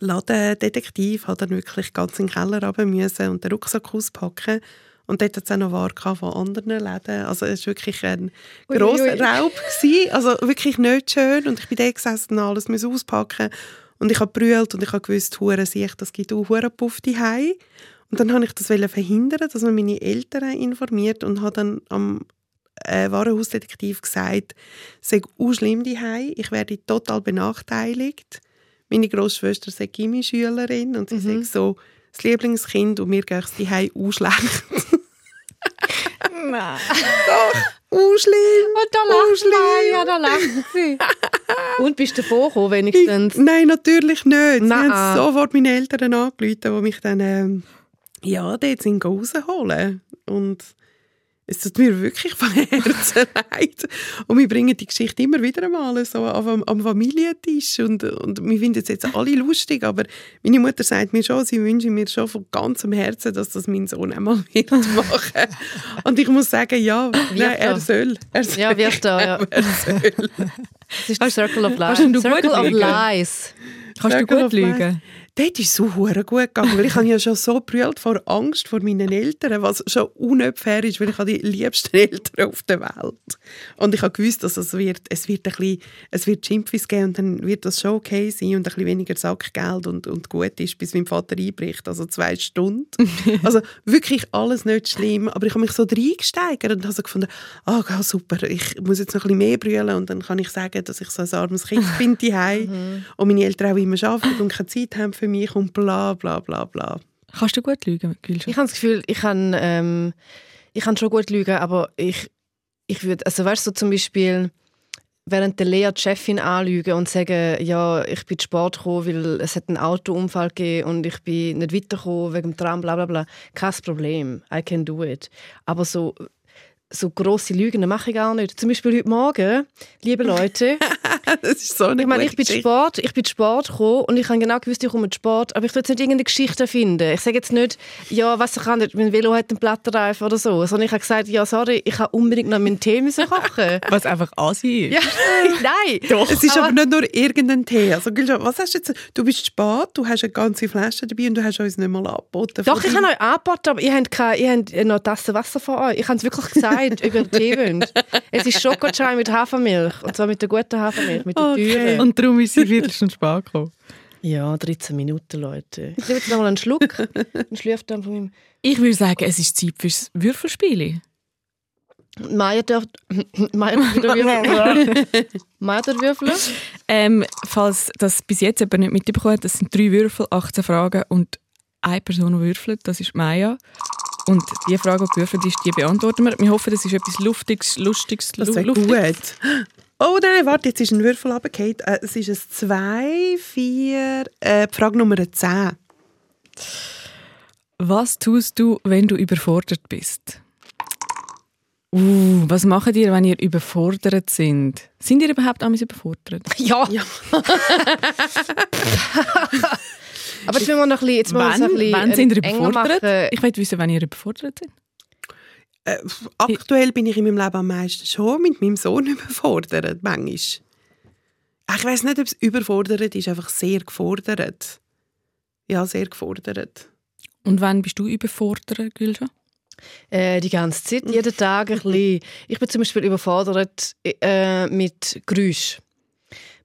C: Ladendetektiv, hat dann wirklich ganz in den Keller runter müssen und den Rucksack auspacken. Und dort hat es auch noch Ware von anderen Läden. Also es war wirklich ein grosser. Raub. Gewesen. Also wirklich nicht schön. Und ich bin da gesessen und alles musste auspacken. Und ich habe brüllt und ich habe gewusst, hure sich, das gibt auch hure Puff Hei. Und dann habe ich das verhindern, dass man meine Eltern informiert und habe dann am äh, Warenhausdetektiv gesagt, es sei auch schlimm Hei. ich werde total benachteiligt. Meine Großschwester sei Gimmi-Schülerin und sie
B: Mhm.
C: sei so das Lieblingskind und mir geht es die auch schlecht.
A: Nein.
C: Auch schlimm.
B: Und da
C: lacht sie,
B: ja, da lacht sie. Und bist du davor wenigstens?
C: Nein, natürlich nicht. Sie
B: Nein.
C: haben sofort meine Eltern angerufen, die mich dann ähm, ja, dort sind rausholen. Und es tut mir wirklich von Herzen leid. Und wir bringen die Geschichte immer wieder einmal so am, am Familientisch. Und, und wir finden es jetzt alle lustig. Aber meine Mutter sagt mir schon, sie wünscht mir schon von ganzem Herzen, dass das mein Sohn einmal wird machen. Und ich muss sagen, ja, nein, er soll. Er soll.
B: Ja, wird er, ja.
C: Er soll.
B: Das ist der Circle of Lies.
A: Kannst du gut
B: Circle of? Lies.
A: Kannst du
C: Circle
A: gut
C: of Lies.
A: lügen?
C: Dort ist es so gut gegangen, weil ich habe ja schon so brüllt vor Angst vor meinen Eltern, was schon unfair ist, weil ich habe die liebsten Eltern auf der Welt. Und ich habe gewusst, dass es wird, es wird ein bisschen, es wird Schimpfis geben und dann wird das schon okay sein und ein bisschen weniger Sackgeld und, und gut ist, bis mein Vater einbricht, also zwei Stunden. also wirklich alles nicht schlimm, aber ich habe mich so reingesteigert und habe so gefunden, ah oh, super, ich muss jetzt noch ein bisschen mehr brüllen und dann kann ich sagen, dass ich so ein armes Kind bin mhm. und meine Eltern auch immer arbeiten und keine Zeit haben für mich und bla bla bla bla.
A: Kannst du gut lügen,
B: Gülscha? Ich habe das Gefühl, ich kann, ähm, ich kann schon gut lügen, aber ich, ich würde, also weißt du, so zum Beispiel während der Lea die Chefin anlügen und sagen, ja, ich bin zu Sport gekommen, weil es hat einen Autounfall gegeben und ich bin nicht weitergekommen wegen dem Tram, bla bla bla. Kein Problem, I can do it. Aber so so grosse Lügen mache ich gar nicht. Zum Beispiel heute Morgen, liebe Leute.
C: das ist so eine
B: Ich meine, ich bin Sport, ich bin Sport gekommen und ich habe genau gewusst, ich komme mit Sport, aber ich will jetzt nicht irgendeine Geschichte finden. Ich sage jetzt nicht, ja, was ich kann mein Velo hat einen Plattenreifen oder so, sondern ich habe gesagt, ja, sorry, ich habe unbedingt noch meinen Tee müssen kochen.
A: was einfach Asi
B: ist. Ja, nein.
C: Doch. Es ist aber, aber, nicht nur irgendein Tee. Also, was hast du jetzt? Du bist Sport, du hast eine ganze Flasche dabei und du hast uns nicht mal angeboten.
B: Doch, ich habe euch angeboten, aber ihr habt, keine, ihr habt noch Tasse Wasser von euch. Ich habe es wirklich gesagt gesagt, über Tee wünscht. Es ist Schokochai mit Hafermilch. Und zwar mit der guten Hafermilch, mit der okay.
A: Und darum ist sie wieder schon spät gekommen.
B: Ja, 13 Minuten, Leute. Ich nehme jetzt noch mal einen Schluck. Einen Schlürfte von meinem...
A: Ich würde sagen, es ist Zeit fürs Würfelspiel.
B: Maya darf... Maya wieder würfeln. Maya darf würfeln.
A: Ähm, falls das bis jetzt jemand nicht mitbekommen hat, das sind drei Würfel, 18 Fragen und eine Person würfelt, das ist Maya. Und die Frage, die gerufen ist, die beantworten wir. Wir hoffen, das ist etwas Luftiges, Lustiges,
C: Das ist gut. Oh nein, warte, jetzt ist ein Würfel runtergefallen. Äh, es ist ein 2, 4, äh, Frage Nummer 10.
A: Was tust du, wenn du überfordert bist? Uh, was macht ihr, wenn ihr überfordert sind? Sind ihr überhaupt einmal überfordert?
B: Ja. ja. Aber jetzt müssen wir noch ein bisschen, jetzt
A: wann, ein bisschen wann sind ihr überfordert? Ich möchte wissen, wann ihr überfordert sind.
C: Äh, aktuell bin ich in meinem Leben am meisten schon mit meinem Sohn überfordert, manchmal. Ich weiß nicht, ob es überfordert ist, einfach sehr gefordert. Ja, sehr gefordert.
A: Und wann bist du überfordert, Gülscha?
B: Äh, die ganze Zeit, jeden Tag ein bisschen. Ich bin zum Beispiel überfordert äh, mit Geräusch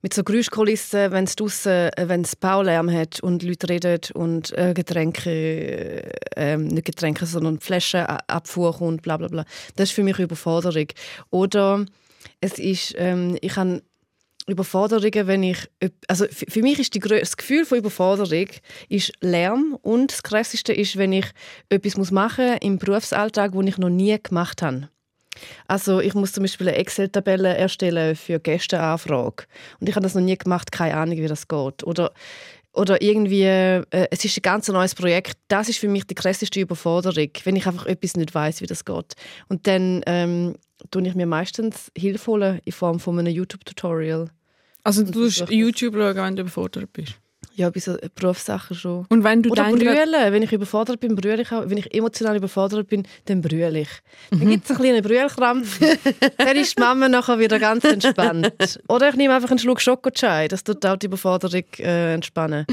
B: mit so Geräuschkulissen, wenn es draussen, äh, wenn es Baulärm hat und Leute reden und äh, Getränke, äh, nicht Getränke, sondern Flaschenabfuhr kommt, bla bla bla. Das ist für mich Überforderung. Oder es ist, ähm, ich habe Überforderungen, wenn ich, also für mich ist die, das Gefühl von Überforderung ist Lärm und das Krasseste ist, wenn ich etwas machen muss im Berufsalltag, wo ich noch nie gemacht habe. Also ich muss zum Beispiel eine Excel-Tabelle erstellen für Gästeanfrage und ich habe das noch nie gemacht, keine Ahnung, wie das geht. Oder oder irgendwie, äh, es ist ein ganz neues Projekt. Das ist für mich die krasseste Überforderung, wenn ich einfach etwas nicht weiß, wie das geht. Und dann ähm, tue ich mir meistens Hilfe holen in Form von einem YouTube-Tutorial.
A: Also du tust YouTube schauen, wenn du überfordert bist?
B: Ja, bei so Berufssachen schon.
A: Und wenn du
B: Oder brüllen. Wenn ich überfordert bin, brülle ich auch. Wenn ich emotional überfordert bin, dann brülle ich. Dann mhm. gibt es einen kleinen Brüllkrampf. dann ist die Mama nachher wieder ganz entspannt. Oder ich nehme einfach einen Schluck Schokochai. Das tut auch die Überforderung äh, entspannen.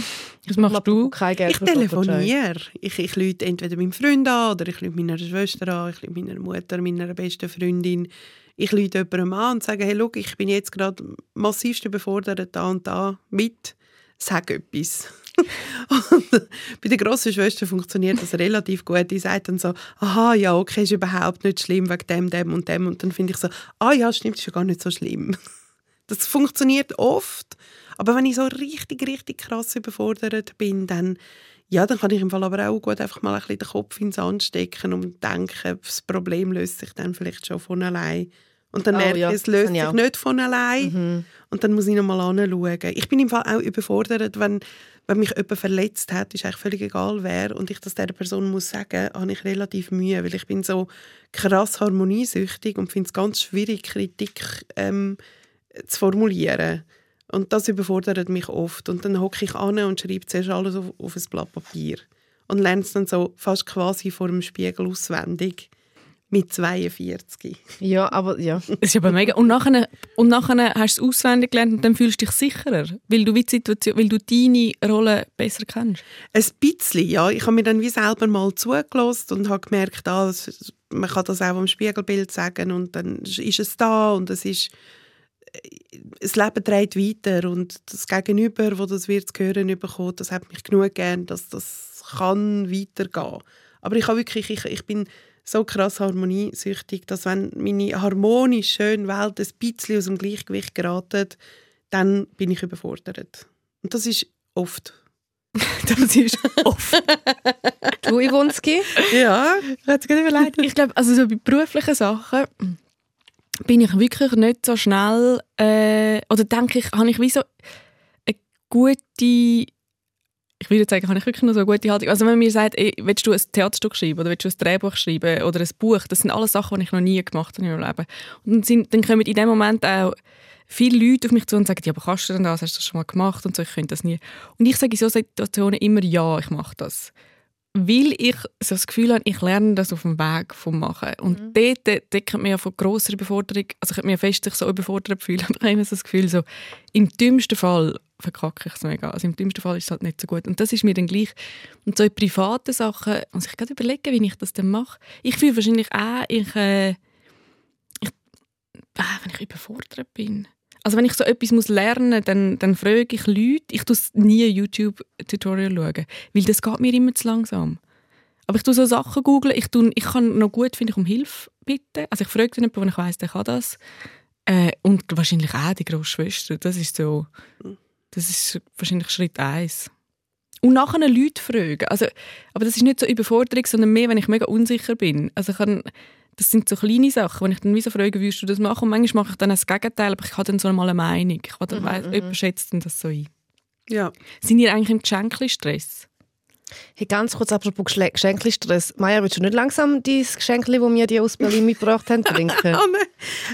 A: Was machst du?
C: Kein Geld ich telefoniere. Ich, ich lüte entweder meinem Freund an oder ich lüte meiner Schwester an, ich lüte meiner Mutter, meiner besten Freundin. Ich lüte jemandem an und sage, hey, look, ich bin jetzt gerade massivst überfordert da und da mit sag etwas. und bei der grossen Schwester funktioniert das relativ gut. Die sagt dann so, aha, ja, okay, ist überhaupt nicht schlimm wegen dem, dem und dem. Und dann finde ich so, ah ja, stimmt, ist ja gar nicht so schlimm. Das funktioniert oft. Aber wenn ich so richtig, richtig krass überfordert bin, dann, ja, dann kann ich im Fall aber auch gut einfach mal ein bisschen den Kopf ins Sand stecken und denken, das Problem löst sich dann vielleicht schon von allein. Und dann oh, merke ich, ja. es löst sich nicht von allein. Mhm. Und dann muss ich nochmal anschauen. Ich bin im Fall auch überfordert, wenn, wenn mich jemand verletzt hat, ist eigentlich völlig egal wer, und ich das der Person muss sagen, habe ich relativ Mühe, weil ich bin so krass harmoniesüchtig und finde es ganz schwierig, Kritik ähm, zu formulieren. Und das überfordert mich oft. Und dann hocke ich an und schreibe zuerst alles auf, auf ein Blatt Papier. Und lerne es dann so fast quasi vor dem Spiegel auswendig mit 42.
B: Ja, aber ja.
A: Es ist aber mega. Und nachher, und nachher hast du es auswendig gelernt und dann fühlst du dich sicherer, weil du, wie die Situation, weil du deine Rolle besser kennst.
C: Ein bisschen, ja. Ich habe mir dann wie selber mal zugelassen und habe gemerkt, ah, man kann das auch am Spiegelbild sagen und dann ist es da und es ist das Leben dreht weiter und das Gegenüber, wo das wird zu hören bekommt, das hat mich genug gern, dass das kann weitergehen. Aber ich habe wirklich, ich, ich bin so krass harmoniesüchtig, dass wenn meine harmonisch schöne Welt ein bisschen aus dem Gleichgewicht geraten, dann bin ich überfordert. Und das ist oft.
A: Das ist oft.
B: Du, Iwonski?
C: Ja.
A: Ich glaube, also so bei beruflichen Sachen bin ich wirklich nicht so schnell äh, oder denke ich, habe ich wie so eine gute ich würde sagen, habe ich wirklich noch so eine gute Haltung. Also wenn man mir sagt, ey, willst du ein Theaterstück schreiben oder willst du ein Drehbuch schreiben oder ein Buch, das sind alles Sachen, die ich noch nie gemacht habe in meinem Leben. Und dann, sind, dann kommen in dem Moment auch viele Leute auf mich zu und sagen, ja, aber kannst du denn das? Hast du das schon mal gemacht? Und so, ich könnte das nie. Und ich sage in solchen Situationen immer, ja, ich mache das weil ich so das Gefühl habe, ich lerne das auf dem Weg vom Machen. Und
B: Mhm.
A: dort, dort, könnte man ja von grosser Überforderung, also ich könnte mich fest sich so überfordert fühlen, aber ich habe immer so das Gefühl, so, im dümmsten Fall verkacke ich es mega. Also im dümmsten Fall ist es halt nicht so gut. Und das ist mir dann gleich, und so in privaten Sachen, muss ich gerade überlegen, wie ich das dann mache. Ich fühle wahrscheinlich auch, ich, äh, ich äh, wenn ich überfordert bin. Also wenn ich so etwas muss lernen dann, dann frage ich Leute. Ich tue nie YouTube-Tutorial schauen, weil das geht mir immer zu langsam. Aber ich tue so Sachen googeln. Ich, tue, ich kann noch gut, finde ich, um Hilfe bitten. Also ich frage dann jemanden, wo ich weiss, der kann das. Äh, und wahrscheinlich auch die Großschwester. Das ist so, das ist wahrscheinlich Schritt eins. Und nachher Leute fragen. Also, aber das ist nicht so Überforderung, sondern mehr, wenn ich mega unsicher bin. Also ich kann, das sind so kleine Sachen, wenn ich dann wie so frage, würdest du das machen? Und manchmal mache ich dann das Gegenteil, aber ich habe dann so mal eine Meinung. Ich habe dann weiss, jemand schätzt dann das so ein.
C: Ja.
A: Sind ihr eigentlich im Geschenkli-Stress?
B: Hey, ganz kurz apropos Geschenkli-Stress. Maja, willst du nicht langsam dein Geschenkli, das wir dir aus Berlin mitgebracht haben, trinken?
C: Oh nein.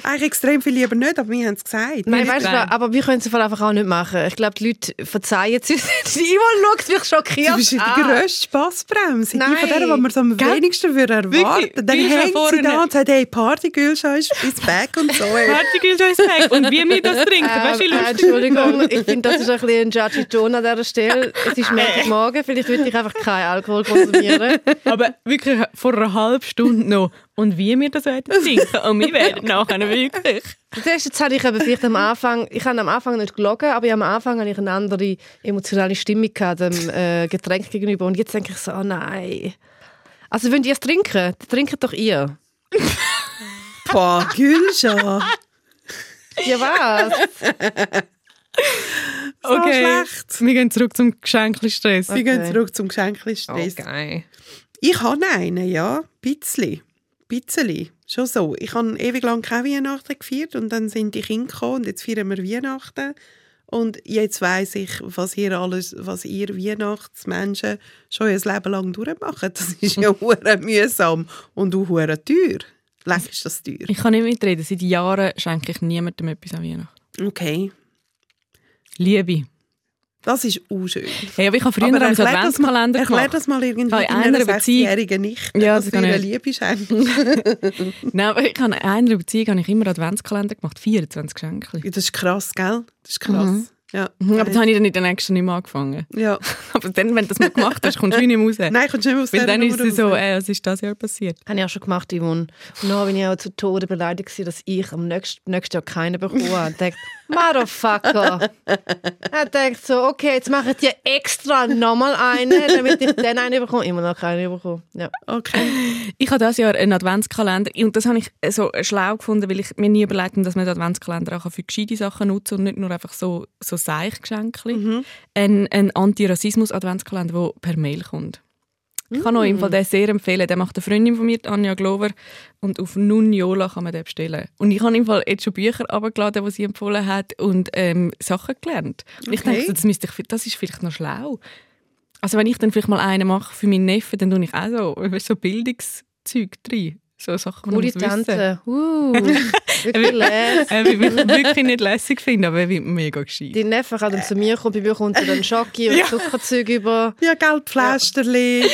C: Eigentlich extrem viel lieber nicht, aber wir haben es gesagt.
B: Nein,
A: Nicht
B: weißt du, aber wir können es einfach auch nicht machen. Ich glaube, die Leute verzeihen es uns. Die Ivan schaut mich schockiert
C: Du bist die
B: an.
C: grösste Spassbremse. Die
B: Nein.
C: von der, die man so am
A: Gell?
C: wenigsten würde erwarten
A: Wirklich?
C: Dann
A: Gülscha
C: hängt sie da und sagt, hey, Partygülscha ist ist back und so. ey.
A: Fertig Und wie wir das trinken, weißt du,
B: Ähm, äh,
A: lustig
B: Entschuldigung, ich finde, das ist ein bisschen ein judgy Ton an dieser Stelle. Es ist Montagmorgen, vielleicht würde ich einfach keinen Alkohol konsumieren.
A: Aber wirklich vor einer halben Stunde noch. Und wie wir das heute trinken. Und wir werden nachher wirklich.
B: Zuerst jetzt hatte ich eben vielleicht am Anfang, ich habe am Anfang nicht gelogen, aber am Anfang hatte ich eine andere emotionale Stimmung gehabt, dem äh, Getränk gegenüber. Und jetzt denke ich so, oh nein. Also, wenn ihr es trinken, dann trinkt doch ihr.
C: Boah, Gülscha.
B: Ja, was?
C: So
A: Okay.
C: schlecht.
A: Wir gehen zurück zum Geschenkli-Stress.
C: Wir gehen
B: Okay.
C: zurück zum Geschenkli-Stress.
B: Okay.
C: Ich habe einen, ja. Bisschen. Bisschen. Schon so. Ich habe ewig lang keine Weihnachten gefeiert und dann sind die Kinder gekommen und jetzt feiern wir Weihnachten. Und jetzt weiss ich, was ihr alles, was ihr Weihnachtsmenschen schon ihr Leben lang durchmacht. Das ist ja hure mühsam und auch hure teuer. Leck ist das teuer.
A: Ich kann nicht mitreden. Seit Jahren schenke ich niemandem etwas an Weihnachten.
C: Okay.
A: Liebe.
C: Das ist auch schön.
A: Hey, aber ich habe früher einen
C: erklär das mal-
A: Adventskalender
C: Erklär
A: gemacht.
C: das mal irgendwie deiner
A: einer Beziehung-
C: sechsjährigen Nichte,
A: Ja,
C: dass
A: das kann
C: ihre
A: ich.
C: Liebe schenkt.
A: Nein, aber ich habe in einer Beziehung habe ich immer Adventskalender gemacht. 24 Geschenke.
C: Das ist krass, gell? Das ist krass.
A: Mhm.
C: Ja.
A: Aber das habe ich dann in der nächsten nicht mehr angefangen.
C: ja.
A: Aber dann, wenn du das mal gemacht hast, kommst du nicht mehr raus.
C: Nein, kommst du nicht mehr aus
A: Weil
C: dieser
A: dann ist es so,
C: raus.
A: äh, was ist das Jahr passiert?
B: Habe ich auch schon gemacht, Yvonne. Und dann bin ich auch zu Tode beleidigt, dass ich am nächsten, nächsten Jahr keinen bekommen habe. Motherfucker. Er denkt so, okay, jetzt mache ich dir extra nochmal eine, damit ich dann eine bekomme. Immer noch keine bekommen. Ja.
C: Okay.
A: Ich habe dieses Jahr einen Adventskalender und das habe ich so schlau gefunden, weil ich mir nie überlegt habe, dass man den Adventskalender auch für gescheite Sachen nutzen und nicht nur einfach so, so Seichgeschenke. Ein, ein Antirassismus-Adventskalender, der per Mail kommt. Ich kann euch im Fall den sehr empfehlen. Der macht eine Freundin von mir, Anja Glover. Und auf Nuniola kann man den bestellen. Und ich habe im Fall jetzt schon Bücher abgeladen, die sie empfohlen hat und ähm, Sachen gelernt. Und ich
C: Okay.
A: denke, das, müsste ich, das ist vielleicht noch schlau. Also wenn ich dann vielleicht mal einen mache für meinen Neffen, dann tue ich auch so, weißt, so Bildungszeug drin. So Sachen,
B: Gute. Tante. Uh. Wirklich lässig.
A: Äh, wie ich wirklich nicht lässig finde, aber wie mega gescheit.
B: Die Neffe kann dann zu mir kommen, bei mir kommt er dann Schocki und
C: Ja.
B: Zuckerzeug über.
C: Ja, Geldpflasterli,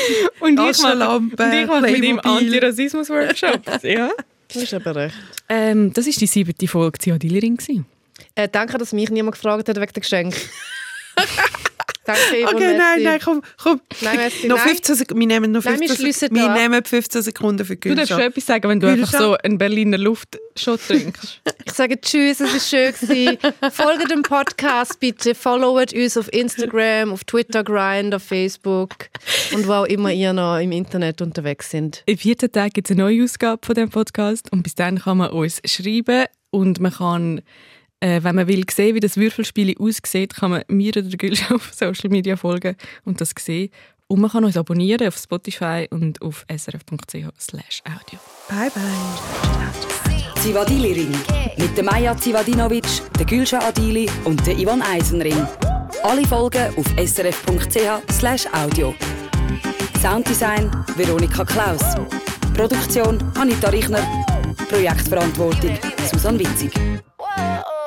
A: Und ich mache,
C: Taschenlampe,
A: und ich mache mit ihm
C: Playmobil.
A: Antirassismus-Workshop. ja.
B: Das ist aber recht.
A: ähm, das war die siebte Folge Ziadillerin.
B: Äh, danke, dass mich niemand gefragt hat wegen der Geschenk. danke, Yvonne,
C: Okay, nein,
B: merci.
C: nein, komm, komm.
B: Nein, merci,
C: noch
B: nein.
C: 15 Sekunden. Wir nehmen noch
B: Nein, wir
C: 15
B: schliessen
C: wir
B: da.
C: nehmen 15 Sekunden für
A: Du darfst schon etwas sagen, wenn du
C: Gülscha?
A: einfach so einen Berliner Luftshot trinkst.
B: Ich sage Tschüss, es ist schön gewesen. Folgt dem Podcast bitte, followt uns auf Instagram, auf Twitter, Grind, auf Facebook und wo auch immer ihr noch im Internet unterwegs sind.
A: In 14 Tagen gibt es eine neue Ausgabe von diesem Podcast und bis dann kann man uns schreiben und man kann, äh, wenn man will sehen, wie das Würfelspiel aussieht, kann man mir oder der Gülsch auf Social Media folgen und das sehen. Und man kann uns abonnieren auf Spotify und auf srf.ch slash audio.
C: Bye, bye.
D: Zivadili Ring. Mit der Maja Zivadinovic, der Gülscha Adili und der Ivan Eisenring. Alle Folgen auf srf.ch audio. Sounddesign Veronika Klaus. Produktion Anita Richner. Projektverantwortung Susanne Witzig.
E: Whoa.